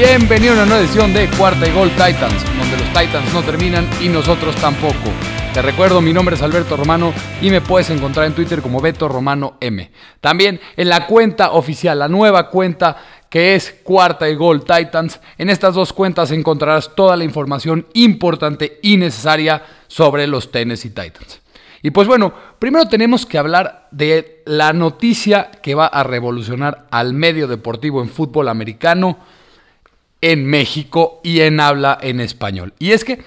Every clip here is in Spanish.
Bienvenido a una nueva edición de Cuarta y Gol Titans, donde los Titans no terminan y nosotros tampoco. Te recuerdo, mi nombre es Alberto Romano y me puedes encontrar en Twitter como Beto Romano M. También en la cuenta oficial, la nueva cuenta que es Cuarta y Gol Titans. En estas dos cuentas encontrarás toda la información importante y necesaria sobre los Tennessee Titans. Y pues bueno, primero tenemos que hablar de la noticia que va a revolucionar al medio deportivo en fútbol americano en México y en habla en español. Y es que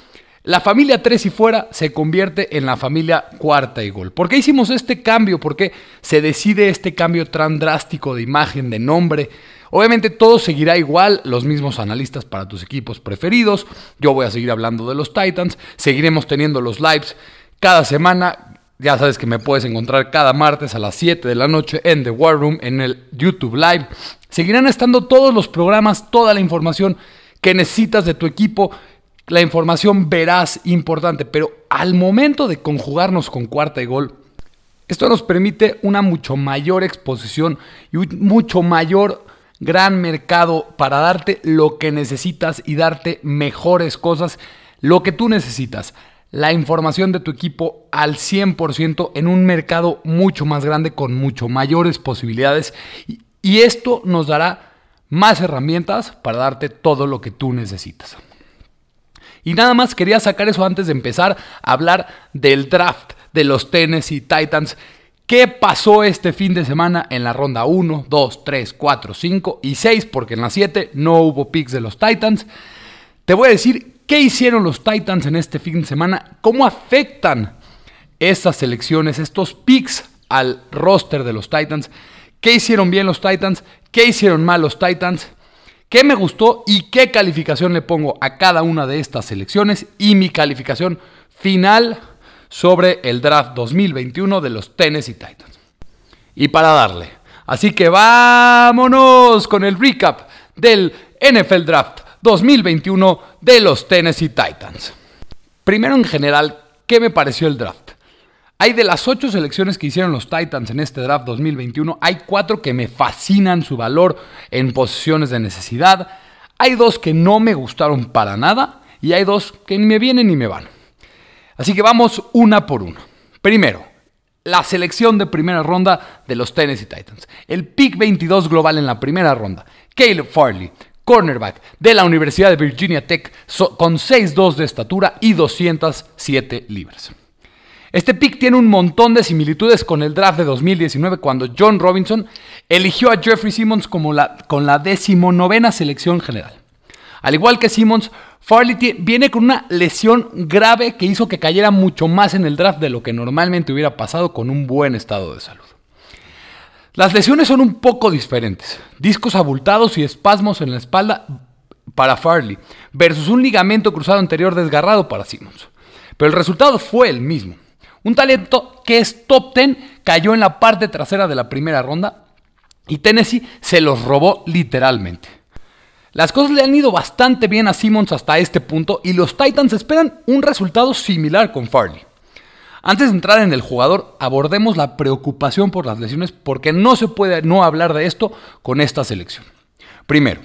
la familia tres y fuera se convierte en la familia cuarta y gol. ¿Por qué hicimos este cambio? ¿Por qué se decide este cambio tan drástico de imagen, de nombre? Obviamente todo seguirá igual, los mismos analistas para tus equipos preferidos. Yo voy a seguir hablando de los Titans. Seguiremos teniendo los lives cada semana. Ya sabes que me puedes encontrar cada martes a las 7 de la noche en The War Room, en el YouTube Live. Seguirán estando todos los programas, toda la información que necesitas de tu equipo la información veraz, importante, pero al momento de conjugarnos con cuarta y gol, esto nos permite una mucho mayor exposición y un mucho mayor gran mercado para darte lo que necesitas y darte mejores cosas, lo que tú necesitas. La información de tu equipo al 100% en un mercado mucho más grande con mucho mayores posibilidades y esto nos dará más herramientas para darte todo lo que tú necesitas. Y nada más quería sacar eso antes de empezar a hablar del draft de los Tennessee Titans. ¿Qué pasó este fin de semana en la ronda 1, 2, 3, 4, 5 y 6? Porque en la 7 no hubo picks de los Titans. Te voy a decir qué hicieron los Titans en este fin de semana, cómo afectan estas selecciones, estos picks al roster de los Titans, qué hicieron bien los Titans, qué hicieron mal los Titans qué me gustó y qué calificación le pongo a cada una de estas selecciones y mi calificación final sobre el draft 2021 de los Tennessee Titans. Y para darle, así que vámonos con el recap del NFL Draft 2021 de los Tennessee Titans. Primero en general, ¿qué me pareció el draft? Hay de las ocho selecciones que hicieron los Titans en este draft 2021, hay cuatro que me fascinan su valor en posiciones de necesidad, hay dos que no me gustaron para nada y hay dos que ni me vienen ni me van. Así que vamos una por una. Primero, la selección de primera ronda de los Tennessee Titans. El pick 22 global en la primera ronda. Caleb Farley, cornerback de la Universidad de Virginia Tech, con 6'2 de estatura y 207 libras. Este pick tiene un montón de similitudes con el draft de 2019 cuando John Robinson eligió a Jeffrey Simmons como la, con la decimonovena selección general. Al igual que Simmons, Farley viene con una lesión grave que hizo que cayera mucho más en el draft de lo que normalmente hubiera pasado con un buen estado de salud. Las lesiones son un poco diferentes. Discos abultados y espasmos en la espalda para Farley versus un ligamento cruzado anterior desgarrado para Simmons. Pero el resultado fue el mismo. Un talento que es top 10 cayó en la parte trasera de la primera ronda y Tennessee se los robó literalmente. Las cosas le han ido bastante bien a Simmons hasta este punto y los Titans esperan un resultado similar con Farley. Antes de entrar en el jugador, abordemos la preocupación por las lesiones porque no se puede no hablar de esto con esta selección. Primero,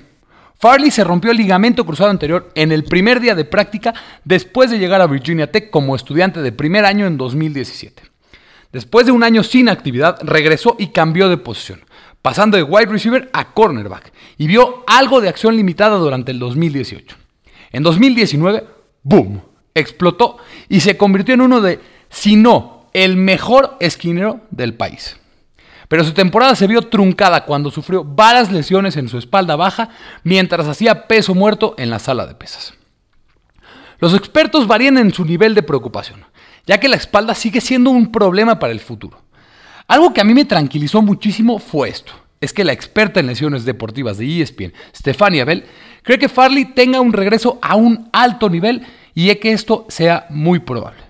Farley se rompió el ligamento cruzado anterior en el primer día de práctica después de llegar a Virginia Tech como estudiante de primer año en 2017. Después de un año sin actividad, regresó y cambió de posición, pasando de wide receiver a cornerback, y vio algo de acción limitada durante el 2018. En 2019, ¡boom!, explotó y se convirtió en uno de, si no, el mejor esquinero del país. Pero su temporada se vio truncada cuando sufrió varias lesiones en su espalda baja mientras hacía peso muerto en la sala de pesas. Los expertos varían en su nivel de preocupación, ya que la espalda sigue siendo un problema para el futuro. Algo que a mí me tranquilizó muchísimo fue esto. Es que la experta en lesiones deportivas de ESPN, Stefania Bell, cree que Farley tenga un regreso a un alto nivel y que esto sea muy probable.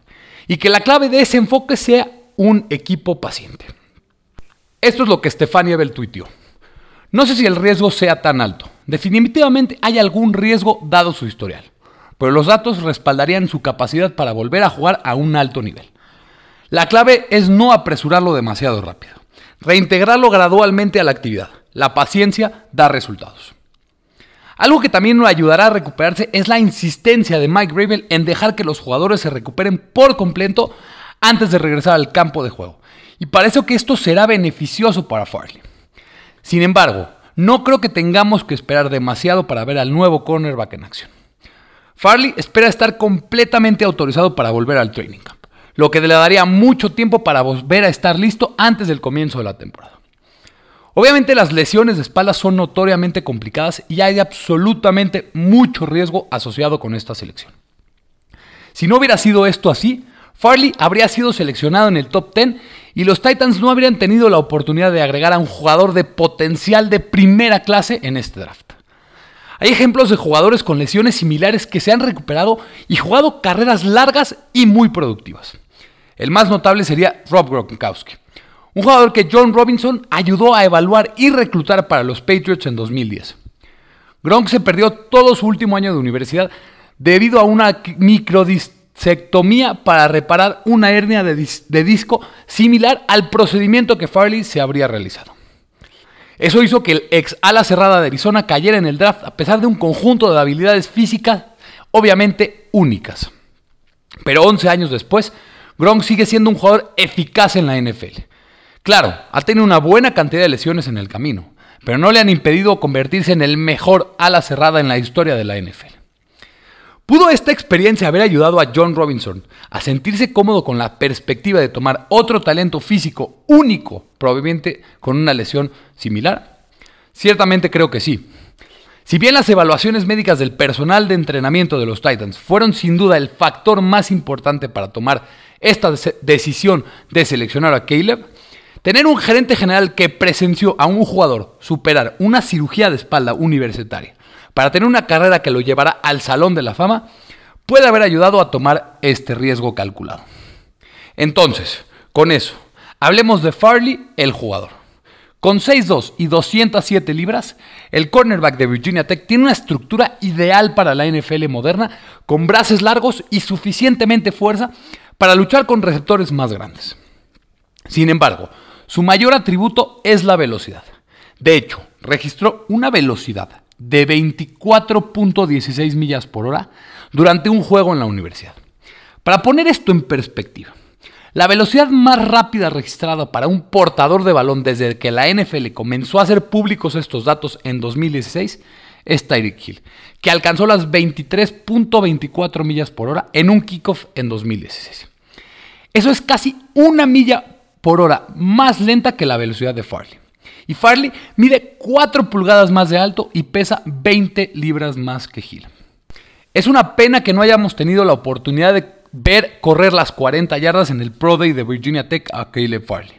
Y que la clave de ese enfoque sea un equipo paciente. Esto es lo que Stefania Bell tuiteó. No sé si el riesgo sea tan alto. Definitivamente hay algún riesgo dado su historial, pero los datos respaldarían su capacidad para volver a jugar a un alto nivel. La clave es no apresurarlo demasiado rápido, reintegrarlo gradualmente a la actividad. La paciencia da resultados. Algo que también nos ayudará a recuperarse es la insistencia de Mike Rabel en dejar que los jugadores se recuperen por completo antes de regresar al campo de juego. Y parece que esto será beneficioso para Farley. Sin embargo, no creo que tengamos que esperar demasiado para ver al nuevo cornerback en acción. Farley espera estar completamente autorizado para volver al training camp, lo que le daría mucho tiempo para volver a estar listo antes del comienzo de la temporada. Obviamente las lesiones de espalda son notoriamente complicadas y hay absolutamente mucho riesgo asociado con esta selección. Si no hubiera sido esto así, Farley habría sido seleccionado en el top 10 y los Titans no habrían tenido la oportunidad de agregar a un jugador de potencial de primera clase en este draft. Hay ejemplos de jugadores con lesiones similares que se han recuperado y jugado carreras largas y muy productivas. El más notable sería Rob Gronkowski, un jugador que John Robinson ayudó a evaluar y reclutar para los Patriots en 2010. Gronk se perdió todo su último año de universidad debido a una microdisectomía para reparar una hernia de, de disco similar al procedimiento que Farley se habría realizado. Eso hizo que el ex ala cerrada de Arizona cayera en el draft a pesar de un conjunto de habilidades físicas obviamente únicas. Pero 11 años después, Gronk sigue siendo un jugador eficaz en la NFL. Claro, ha tenido una buena cantidad de lesiones en el camino, pero no le han impedido convertirse en el mejor ala cerrada en la historia de la NFL. ¿Pudo esta experiencia haber ayudado a John Robinson a sentirse cómodo con la perspectiva de tomar otro talento físico único, probablemente con una lesión similar? Ciertamente creo que sí. Si bien las evaluaciones médicas del personal de entrenamiento de los Titans fueron sin duda el factor más importante para tomar esta decisión de seleccionar a Caleb, Tener un gerente general que presenció a un jugador superar una cirugía de espalda universitaria para tener una carrera que lo llevará al Salón de la Fama puede haber ayudado a tomar este riesgo calculado. Entonces, con eso, hablemos de Farley, el jugador. Con 6'2 y 207 libras, el cornerback de Virginia Tech tiene una estructura ideal para la NFL moderna, con brazos largos y suficientemente fuerza para luchar con receptores más grandes. Sin embargo, su mayor atributo es la velocidad. De hecho, registró una velocidad de 24.16 millas por hora durante un juego en la universidad. Para poner esto en perspectiva, la velocidad más rápida registrada para un portador de balón desde que la NFL comenzó a hacer públicos estos datos en 2016 es Tyreek Hill, que alcanzó las 23.24 millas por hora en un kickoff en 2016. Eso es casi una milla por hora más lenta que la velocidad de Farley. Y Farley mide 4 pulgadas más de alto y pesa 20 libras más que Hill. Es una pena que no hayamos tenido la oportunidad de ver correr las 40 yardas en el Pro Day de Virginia Tech a Caleb Farley.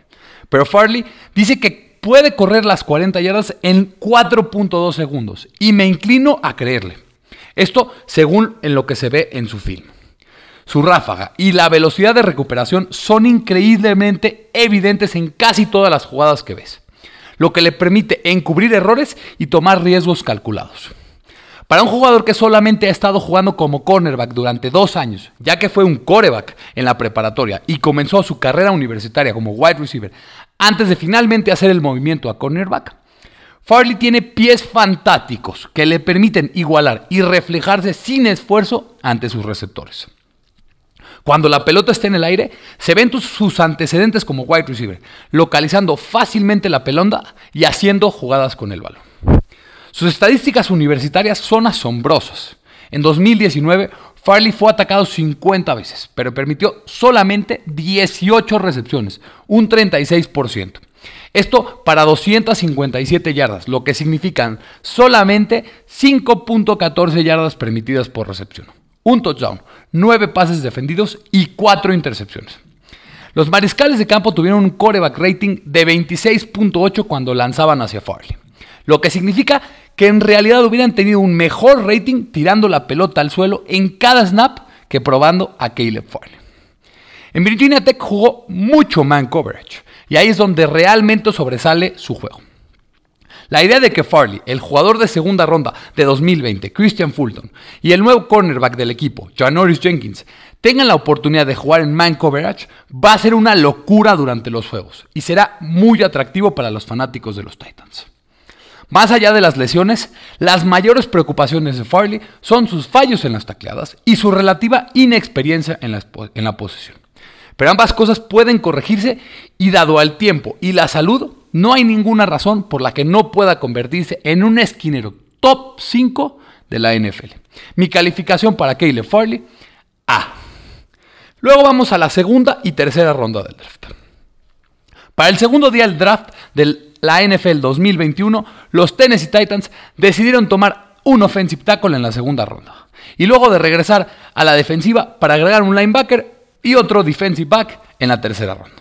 Pero Farley dice que puede correr las 40 yardas en 4.2 segundos y me inclino a creerle. Esto según en lo que se ve en su film su ráfaga y la velocidad de recuperación son increíblemente evidentes en casi todas las jugadas que ves, lo que le permite encubrir errores y tomar riesgos calculados. Para un jugador que solamente ha estado jugando como cornerback durante dos años, ya que fue un coreback en la preparatoria y comenzó su carrera universitaria como wide receiver antes de finalmente hacer el movimiento a cornerback, Farley tiene pies fantásticos que le permiten igualar y reflejarse sin esfuerzo ante sus receptores. Cuando la pelota está en el aire, se ven sus antecedentes como wide receiver, localizando fácilmente la pelota y haciendo jugadas con el balón. Sus estadísticas universitarias son asombrosas. En 2019, Farley fue atacado 50 veces, pero permitió solamente 18 recepciones, un 36%. Esto para 257 yardas, lo que significan solamente 5.14 yardas permitidas por recepción un touchdown, nueve pases defendidos y cuatro intercepciones. Los mariscales de campo tuvieron un coreback rating de 26.8 cuando lanzaban hacia Farley, lo que significa que en realidad hubieran tenido un mejor rating tirando la pelota al suelo en cada snap que probando a Caleb Farley. En Virginia Tech jugó mucho man coverage y ahí es donde realmente sobresale su juego. La idea de que Farley, el jugador de segunda ronda de 2020, Christian Fulton, y el nuevo cornerback del equipo, Janoris Jenkins, tengan la oportunidad de jugar en man coverage va a ser una locura durante los juegos y será muy atractivo para los fanáticos de los Titans. Más allá de las lesiones, las mayores preocupaciones de Farley son sus fallos en las tacleadas y su relativa inexperiencia en la, en la posición. Pero ambas cosas pueden corregirse y dado al tiempo y la salud, no hay ninguna razón por la que no pueda convertirse en un esquinero top 5 de la NFL. Mi calificación para Caleb Farley, A. Luego vamos a la segunda y tercera ronda del draft. Para el segundo día del draft de la NFL 2021, los Tennessee Titans decidieron tomar un offensive tackle en la segunda ronda. Y luego de regresar a la defensiva para agregar un linebacker y otro defensive back en la tercera ronda.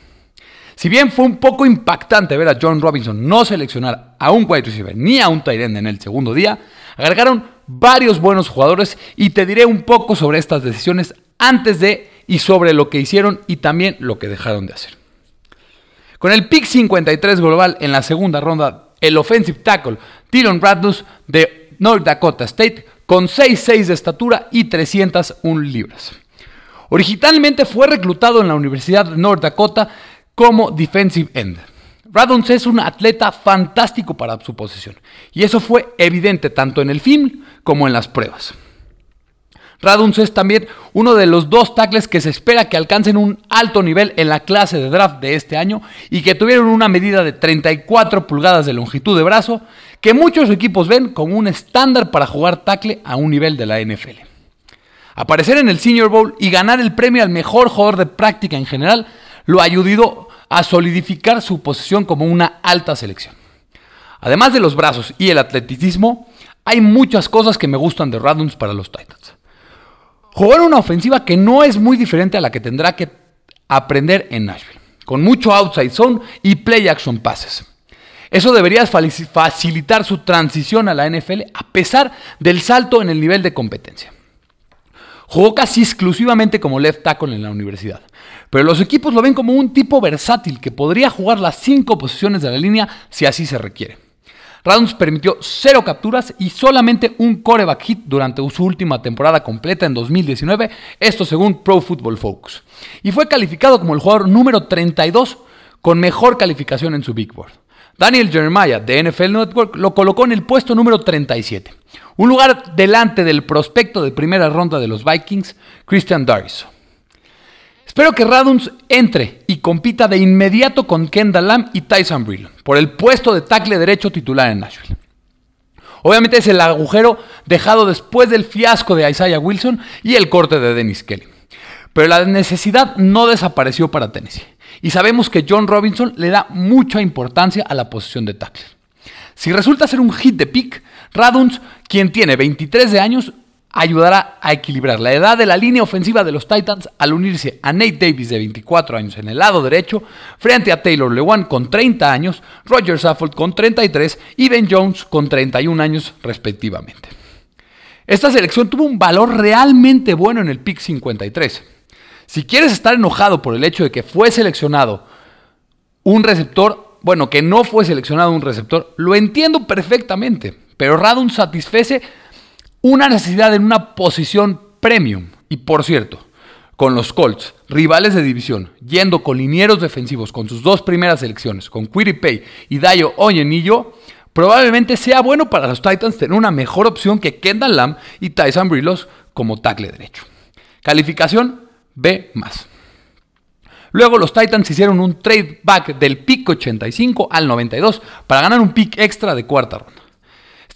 Si bien fue un poco impactante ver a John Robinson no seleccionar a un wide receiver ni a un tight end en el segundo día, agregaron varios buenos jugadores y te diré un poco sobre estas decisiones antes de y sobre lo que hicieron y también lo que dejaron de hacer. Con el pick 53 global en la segunda ronda, el offensive tackle Dylan Radnus de North Dakota State con 6'6 de estatura y 301 libras. Originalmente fue reclutado en la Universidad de North Dakota como defensive end. Radons es un atleta fantástico para su posición y eso fue evidente tanto en el film como en las pruebas. Raduns es también uno de los dos tackles que se espera que alcancen un alto nivel en la clase de draft de este año y que tuvieron una medida de 34 pulgadas de longitud de brazo que muchos equipos ven como un estándar para jugar tackle a un nivel de la NFL. Aparecer en el Senior Bowl y ganar el premio al mejor jugador de práctica en general lo ayudó a solidificar su posición como una alta selección. Además de los brazos y el atleticismo, hay muchas cosas que me gustan de Raduns para los Titans. Jugar una ofensiva que no es muy diferente a la que tendrá que aprender en Nashville, con mucho outside zone y play action passes. Eso debería facilitar su transición a la NFL a pesar del salto en el nivel de competencia. Jugó casi exclusivamente como left tackle en la universidad. Pero los equipos lo ven como un tipo versátil que podría jugar las cinco posiciones de la línea si así se requiere. Radons permitió cero capturas y solamente un coreback hit durante su última temporada completa en 2019, esto según Pro Football Focus. Y fue calificado como el jugador número 32 con mejor calificación en su Big Board. Daniel Jeremiah de NFL Network lo colocó en el puesto número 37, un lugar delante del prospecto de primera ronda de los Vikings, Christian Darius. Espero que Raduns entre y compita de inmediato con Kendall Lamb y Tyson Brill por el puesto de tackle derecho titular en Nashville. Obviamente es el agujero dejado después del fiasco de Isaiah Wilson y el corte de Dennis Kelly. Pero la necesidad no desapareció para Tennessee y sabemos que John Robinson le da mucha importancia a la posición de tackle. Si resulta ser un hit de pick, Raduns, quien tiene 23 de años, ayudará a equilibrar la edad de la línea ofensiva de los Titans al unirse a Nate Davis de 24 años en el lado derecho, frente a Taylor Lewan con 30 años, Roger Saffold con 33 y Ben Jones con 31 años respectivamente. Esta selección tuvo un valor realmente bueno en el pick 53. Si quieres estar enojado por el hecho de que fue seleccionado un receptor, bueno, que no fue seleccionado un receptor, lo entiendo perfectamente, pero Radun satisfece una necesidad en una posición premium. Y por cierto, con los Colts, rivales de división, yendo con linieros defensivos con sus dos primeras selecciones, con Pay y Dayo Oyenillo, probablemente sea bueno para los Titans tener una mejor opción que Kendall Lamb y Tyson Brillos como tackle derecho. Calificación B Luego los Titans hicieron un trade back del pick 85 al 92 para ganar un pick extra de cuarta ronda.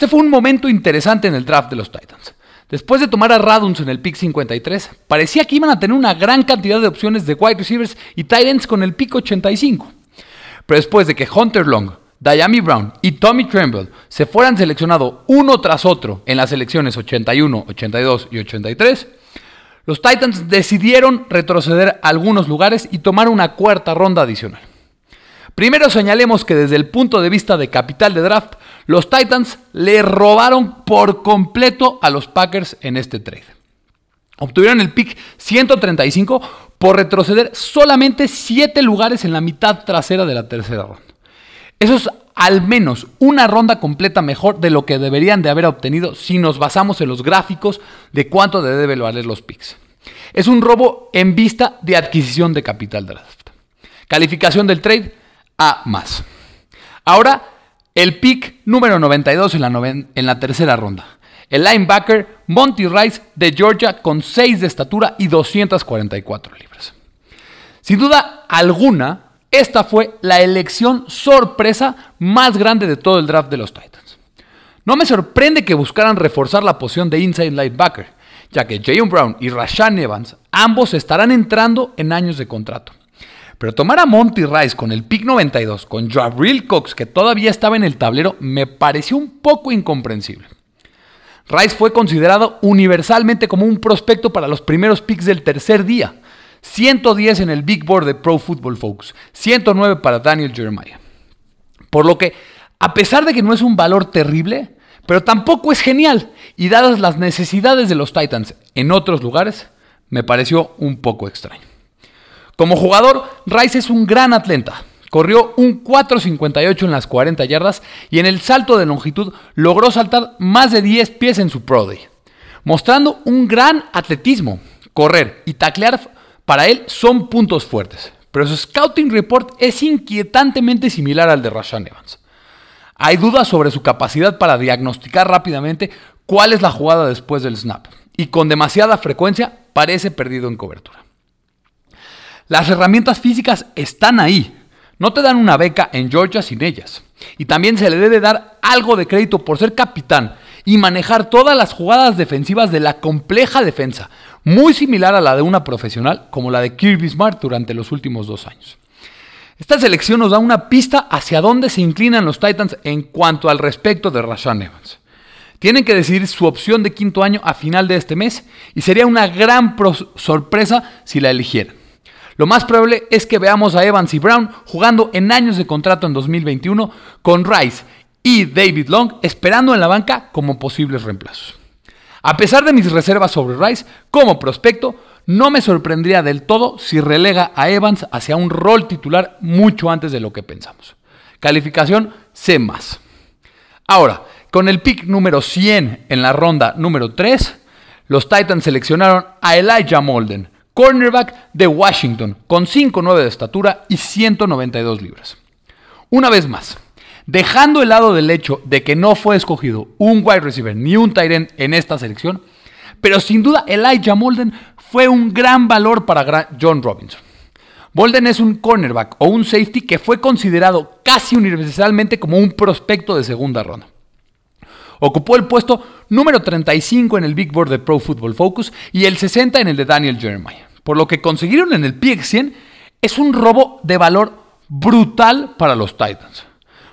Este fue un momento interesante en el draft de los Titans. Después de tomar a Raduns en el pick 53, parecía que iban a tener una gran cantidad de opciones de wide receivers y tight ends con el pick 85. Pero después de que Hunter Long, Diami Brown y Tommy Tremble se fueran seleccionados uno tras otro en las selecciones 81, 82 y 83, los Titans decidieron retroceder a algunos lugares y tomar una cuarta ronda adicional. Primero señalemos que desde el punto de vista de capital de draft, los Titans le robaron por completo a los Packers en este trade. Obtuvieron el pick 135 por retroceder solamente 7 lugares en la mitad trasera de la tercera ronda. Eso es al menos una ronda completa mejor de lo que deberían de haber obtenido si nos basamos en los gráficos de cuánto debe valer los picks. Es un robo en vista de adquisición de capital draft. Calificación del trade A más. Ahora, El pick número 92 en la, tercera ronda. El linebacker Monty Rice de Georgia con 6 de estatura y 244 libras. Sin duda alguna, esta fue la elección sorpresa más grande de todo el draft de los Titans. No me sorprende que buscaran reforzar la posición de inside linebacker, ya que Jayon Brown y Rashan Evans ambos estarán entrando en años de contrato. Pero tomar a Monty Rice con el pick 92, con Jabril Cox que todavía estaba en el tablero, me pareció un poco incomprensible. Rice fue considerado universalmente como un prospecto para los primeros picks del tercer día. 110 en el Big Board de Pro Football Folks, 109 para Daniel Jeremiah. Por lo que, a pesar de que no es un valor terrible, pero tampoco es genial, y dadas las necesidades de los Titans en otros lugares, me pareció un poco extraño. Como jugador, Rice es un gran atleta. Corrió un 4.58 en las 40 yardas y en el salto de longitud logró saltar más de 10 pies en su Pro Day, mostrando un gran atletismo. Correr y taclear para él son puntos fuertes, pero su scouting report es inquietantemente similar al de Rashan Evans. Hay dudas sobre su capacidad para diagnosticar rápidamente cuál es la jugada después del snap, y con demasiada frecuencia parece perdido en cobertura. Las herramientas físicas están ahí. No te dan una beca en Georgia sin ellas. Y también se le debe dar algo de crédito por ser capitán y manejar todas las jugadas defensivas de la compleja defensa, muy similar a la de una profesional como la de Kirby Smart durante los últimos dos años. Esta selección nos da una pista hacia dónde se inclinan los Titans en cuanto al respecto de Rashan Evans. Tienen que decidir su opción de quinto año a final de este mes y sería una gran sorpresa si la eligieran. Lo más probable es que veamos a Evans y Brown jugando en años de contrato en 2021 con Rice y David Long esperando en la banca como posibles reemplazos. A pesar de mis reservas sobre Rice como prospecto, no me sorprendría del todo si relega a Evans hacia un rol titular mucho antes de lo que pensamos. Calificación C. Ahora, con el pick número 100 en la ronda número 3, los Titans seleccionaron a Elijah Molden, cornerback de Washington, con 5'9 de estatura y 192 libras. Una vez más, dejando el lado del hecho de que no fue escogido un wide receiver ni un tight end en esta selección, pero sin duda Elijah Molden fue un gran valor para John Robinson. Molden es un cornerback o un safety que fue considerado casi universalmente como un prospecto de segunda ronda. Ocupó el puesto número 35 en el Big Board de Pro Football Focus y el 60 en el de Daniel Jeremiah. Por lo que consiguieron en el PX100 es un robo de valor brutal para los Titans.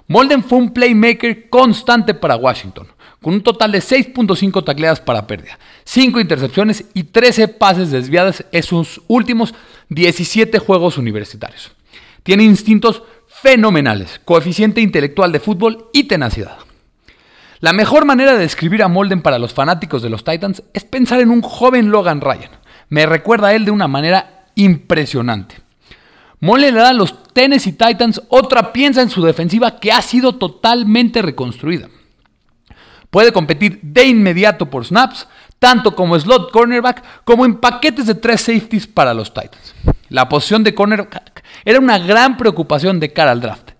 Molden fue un playmaker constante para Washington, con un total de 6.5 tacleadas para pérdida, 5 intercepciones y 13 pases desviadas en sus últimos 17 juegos universitarios. Tiene instintos fenomenales, coeficiente intelectual de fútbol y tenacidad. La mejor manera de describir a Molden para los fanáticos de los Titans es pensar en un joven Logan Ryan. Me recuerda a él de una manera impresionante. Molden le da a los Tennessee Titans otra piensa en su defensiva que ha sido totalmente reconstruida. Puede competir de inmediato por snaps, tanto como slot cornerback como en paquetes de tres safeties para los Titans. La posición de cornerback era una gran preocupación de cara al draft,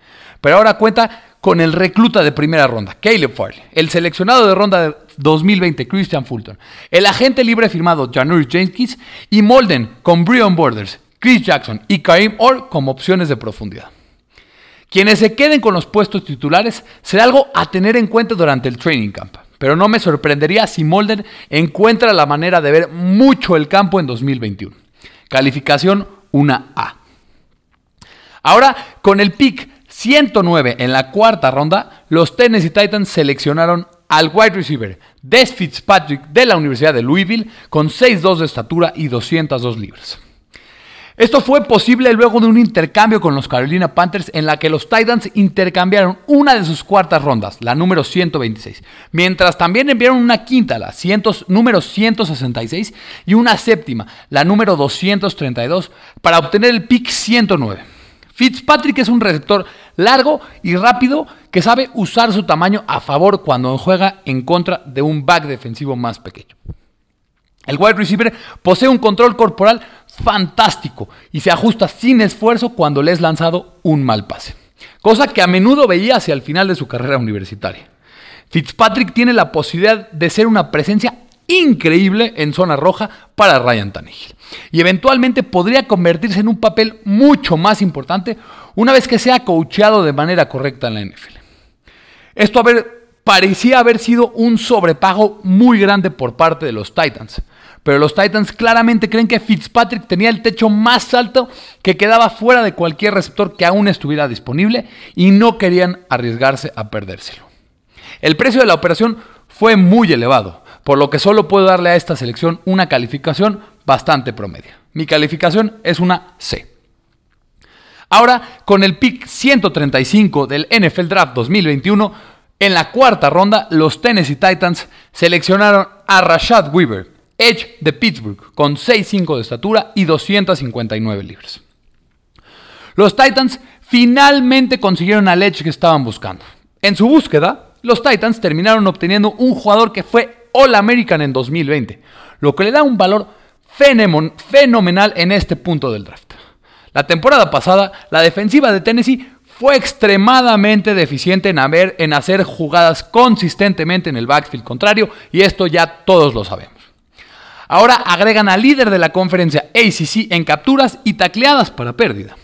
pero ahora cuenta con el recluta de primera ronda, Caleb Farley, el seleccionado de ronda de 2020, Christian Fulton, el agente libre firmado, Janur Jenkins, y Molden con Brian Borders, Chris Jackson y Karim Orr como opciones de profundidad. Quienes se queden con los puestos titulares será algo a tener en cuenta durante el training camp, pero no me sorprendería si Molden encuentra la manera de ver mucho el campo en 2021. Calificación una A. Ahora, con el pick 109 en la cuarta ronda, los Tennessee Titans seleccionaron al wide receiver Des Fitzpatrick de la Universidad de Louisville con 6'2 de estatura y 202 libras. Esto fue posible luego de un intercambio con los Carolina Panthers en la que los Titans intercambiaron una de sus cuartas rondas, la número 126, mientras también enviaron una quinta, la número 166, y una séptima, la número 232, para obtener el pick 109. Fitzpatrick es un receptor largo y rápido que sabe usar su tamaño a favor cuando juega en contra de un back defensivo más pequeño. El wide receiver posee un control corporal fantástico y se ajusta sin esfuerzo cuando le es lanzado un mal pase. cosa que a menudo veía hacia el final de su carrera universitaria. Fitzpatrick tiene la posibilidad de ser una presencia increíble en zona roja para Ryan Tannehill. Y eventualmente podría convertirse en un papel mucho más importante una vez que sea coacheado de manera correcta en la NFL. Esto parecía haber sido un sobrepago muy grande por parte de los Titans. Pero los Titans claramente creen que Fitzpatrick tenía el techo más alto que quedaba fuera de cualquier receptor que aún estuviera disponible y no querían arriesgarse a perdérselo. El precio de la operación fue muy elevado, por lo que solo puedo darle a esta selección una calificación bastante promedia. Mi calificación es una C. Ahora, con el pick 135 del NFL Draft 2021, en la cuarta ronda, los Tennessee Titans seleccionaron a Rashad Weaver, Edge de Pittsburgh, con 6'5 de estatura y 259 libras. Los Titans finalmente consiguieron al Edge que estaban buscando. En su búsqueda, los Titans terminaron obteniendo un jugador que fue All American en 2020, lo que le da un valor fenomenal en este punto del draft. La temporada pasada, la defensiva de Tennessee fue extremadamente deficiente en, en hacer jugadas consistentemente en el backfield contrario, y esto ya todos lo sabemos. Ahora agregan al líder de la conferencia ACC en capturas y tacleadas para pérdida.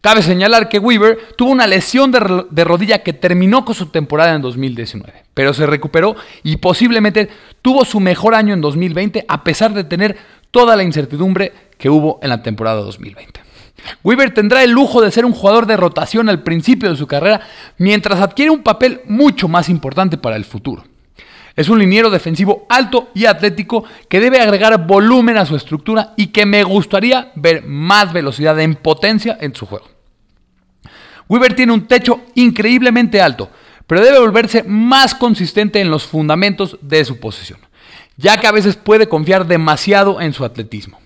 Cabe señalar que Weaver tuvo una lesión de, rodilla que terminó con su temporada en 2019, pero se recuperó y posiblemente tuvo su mejor año en 2020 a pesar de tener toda la incertidumbre que hubo en la temporada 2020. Weaver tendrá el lujo de ser un jugador de rotación al principio de su carrera mientras adquiere un papel mucho más importante para el futuro. Es un liniero defensivo alto y atlético que debe agregar volumen a su estructura y que me gustaría ver más velocidad en potencia en su juego. Weaver tiene un techo increíblemente alto, pero debe volverse más consistente en los fundamentos de su posición, ya que a veces puede confiar demasiado en su atletismo.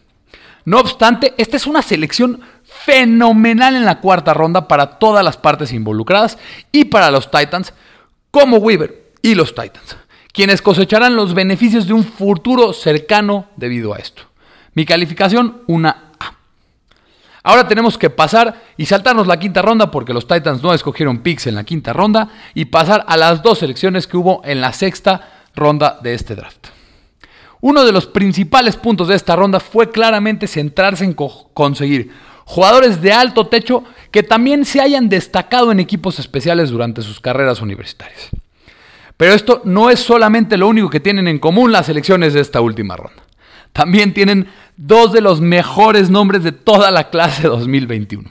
No obstante, esta es una selección fenomenal en la cuarta ronda para todas las partes involucradas y para los Titans, como Weaver y los Titans, quienes cosecharán los beneficios de un futuro cercano debido a esto. Mi calificación, una Ahora tenemos que pasar y saltarnos la quinta ronda porque los Titans no escogieron picks en la quinta ronda y pasar a las dos selecciones que hubo en la sexta ronda de este draft. Uno de los principales puntos de esta ronda fue claramente centrarse en conseguir jugadores de alto techo que también se hayan destacado en equipos especiales durante sus carreras universitarias. Pero esto no es solamente lo único que tienen en común las selecciones de esta última ronda. También tienen dos de los mejores nombres de toda la clase 2021.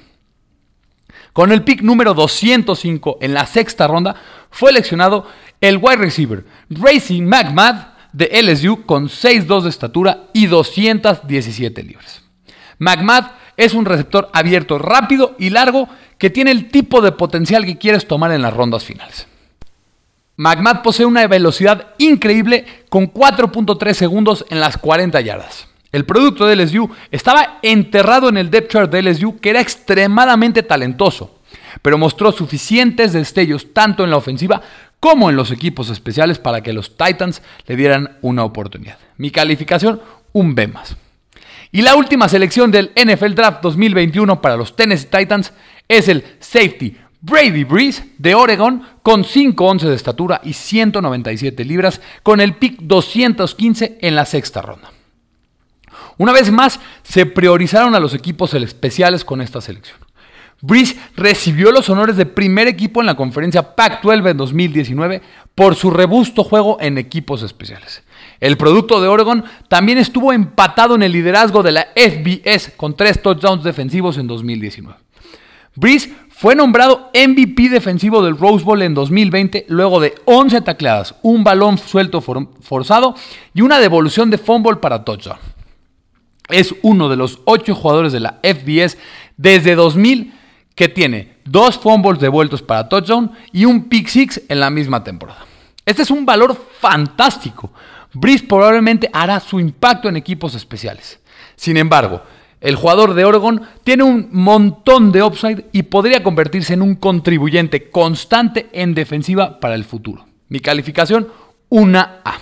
Con el pick número 205 en la sexta ronda fue seleccionado el wide receiver Racing McMahon de LSU con 6'2 de estatura y 217 libras. McMahon es un receptor abierto rápido y largo que tiene el tipo de potencial que quieres tomar en las rondas finales. McMahon posee una velocidad increíble con 4.3 segundos en las 40 yardas. El producto de LSU estaba enterrado en el depth chart de LSU, que era extremadamente talentoso, pero mostró suficientes destellos tanto en la ofensiva como en los equipos especiales para que los Titans le dieran una oportunidad. Mi calificación, un B más. Y la última selección del NFL Draft 2021 para los Tennessee Titans es el safety Brady Breeze de Oregon con 5'11 de estatura y 197 libras con el pick 215 en la sexta ronda. Una vez más, se priorizaron a los equipos especiales con esta selección. Breeze recibió los honores de primer equipo en la conferencia Pac-12 en 2019 por su robusto juego en equipos especiales. El producto de Oregon también estuvo empatado en el liderazgo de la FBS con tres touchdowns defensivos en 2019. Breeze fue nombrado MVP defensivo del Rose Bowl en 2020 luego de 11 tacleadas, un balón suelto forzado y una devolución de fumble para touchdown. Es uno de los 8 jugadores de la FBS desde 2000 que tiene dos fumbles devueltos para touchdown y un pick six en la misma temporada. Este es un valor fantástico. Breeze probablemente hará su impacto en equipos especiales. Sin embargo, el jugador de Oregon tiene un montón de upside y podría convertirse en un contribuyente constante en defensiva para el futuro. Mi calificación, una A.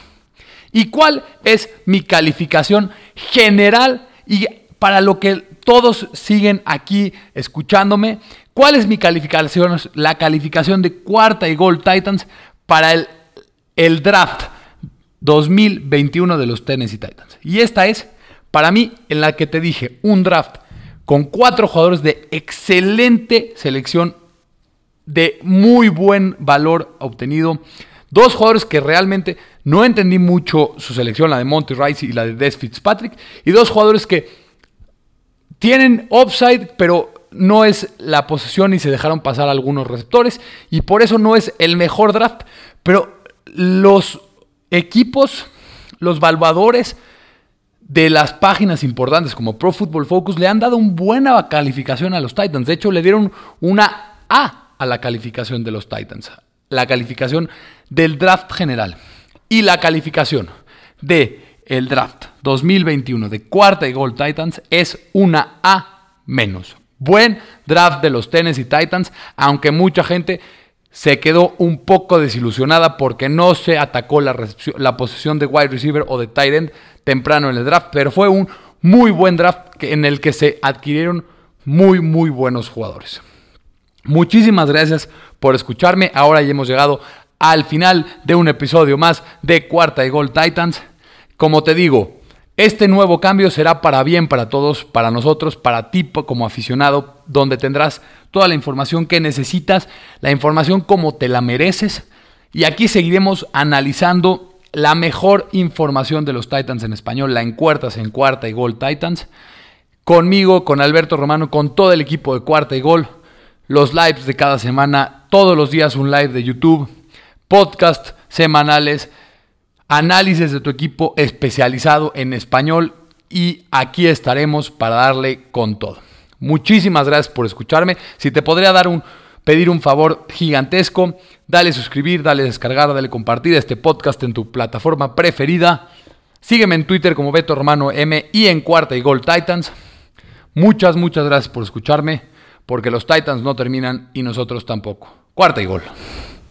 ¿Y cuál es mi calificación general y para lo que todos siguen aquí escuchándome? ¿Cuál es mi calificación? La calificación de cuarta y gol Titans para el, el draft 2021 de los Tennessee Titans. Y esta es, para mí, en la que te dije, un draft con cuatro jugadores de excelente selección, de muy buen valor obtenido. Dos jugadores que realmente no entendí mucho su selección, la de Monty Rice y la de Des Fitzpatrick. Y dos jugadores que tienen upside, pero no es la posición y se dejaron pasar algunos receptores. Y por eso no es el mejor draft. Pero los equipos, los valuadores de las páginas importantes como Pro Football Focus le han dado una buena calificación a los Titans. De hecho, le dieron una A a la calificación de los Titans. La calificación del draft general. Y la calificación de el draft 2021 de cuarta y gol Titans es una A menos. Buen draft de los Tennessee Titans, aunque mucha gente se quedó un poco desilusionada porque no se atacó la, la posición de wide receiver o de tight end temprano en el draft, pero fue un muy buen draft en el que se adquirieron muy, muy buenos jugadores. Muchísimas gracias por escucharme. Ahora ya hemos llegado al final de un episodio más de Cuarta y Gol Titans. Como te digo, este nuevo cambio será para bien para todos, para nosotros, para ti como aficionado, donde tendrás toda la información que necesitas, la información como te la mereces. Y aquí seguiremos analizando la mejor información de los Titans en español, la encuertas en Cuarta y Gol Titans. Conmigo, con Alberto Romano, con todo el equipo de Cuarta y Gol, los lives de cada semana, todos los días un live de YouTube podcast semanales, análisis de tu equipo especializado en español y aquí estaremos para darle con todo. Muchísimas gracias por escucharme. Si te podría dar un pedir un favor gigantesco, dale suscribir, dale descargar, dale compartir este podcast en tu plataforma preferida. Sígueme en Twitter como Beto Romano M y en Cuarta y Gol Titans. Muchas, muchas gracias por escucharme, porque los Titans no terminan y nosotros tampoco. Cuarta y Gol.